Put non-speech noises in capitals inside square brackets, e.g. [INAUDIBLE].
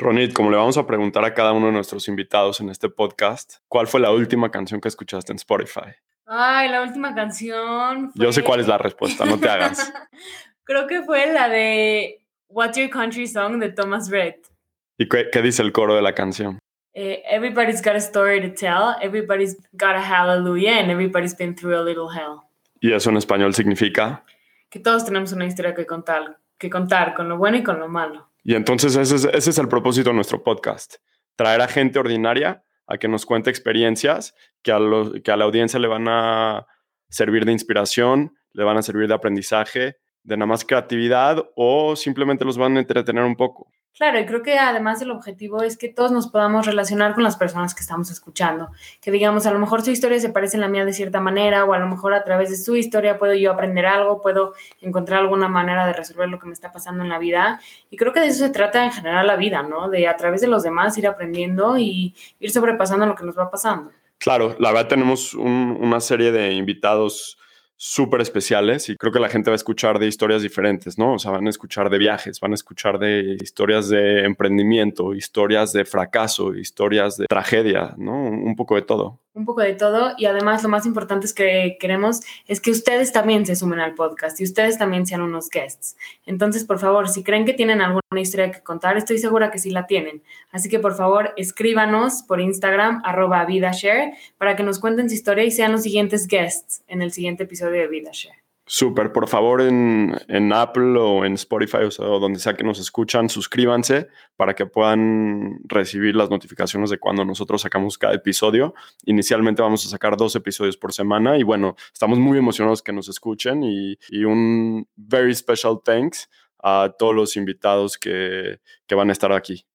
Ronit, como le vamos a preguntar a cada uno de nuestros invitados en este podcast, ¿cuál fue la última canción que escuchaste en Spotify? Ay, la última canción. Yo sé cuál es la respuesta, no te hagas. [LAUGHS] Creo que fue la de What's Your Country Song de Thomas Red. ¿Y qué, qué dice el coro de la canción? Eh, everybody's got a story to tell, everybody's got a hallelujah, and everybody's been through a little hell. ¿Y eso en español significa? Que todos tenemos una historia que contar, que contar, con lo bueno y con lo malo. Y entonces ese es, ese es el propósito de nuestro podcast, traer a gente ordinaria a que nos cuente experiencias que a, lo- que a la audiencia le van a servir de inspiración, le van a servir de aprendizaje, de nada más creatividad o simplemente los van a entretener un poco. Claro, y creo que además el objetivo es que todos nos podamos relacionar con las personas que estamos escuchando. Que digamos, a lo mejor su historia se parece a la mía de cierta manera, o a lo mejor a través de su historia puedo yo aprender algo, puedo encontrar alguna manera de resolver lo que me está pasando en la vida. Y creo que de eso se trata en general la vida, ¿no? De a través de los demás ir aprendiendo y ir sobrepasando lo que nos va pasando. Claro, la verdad tenemos un- una serie de invitados súper especiales y creo que la gente va a escuchar de historias diferentes, ¿no? O sea, van a escuchar de viajes, van a escuchar de historias de emprendimiento, historias de fracaso, historias de tragedia, ¿no? Un poco de todo. Un poco de todo y además lo más importante es que queremos es que ustedes también se sumen al podcast y ustedes también sean unos guests. Entonces, por favor, si creen que tienen alguna historia que contar, estoy segura que sí la tienen. Así que, por favor, escríbanos por Instagram, arroba VidaShare, para que nos cuenten su historia y sean los siguientes guests en el siguiente episodio de VidaShare. Súper, por favor en, en Apple o en Spotify o, o donde sea que nos escuchan, suscríbanse para que puedan recibir las notificaciones de cuando nosotros sacamos cada episodio. Inicialmente vamos a sacar dos episodios por semana y bueno, estamos muy emocionados que nos escuchen y, y un very special thanks a todos los invitados que, que van a estar aquí.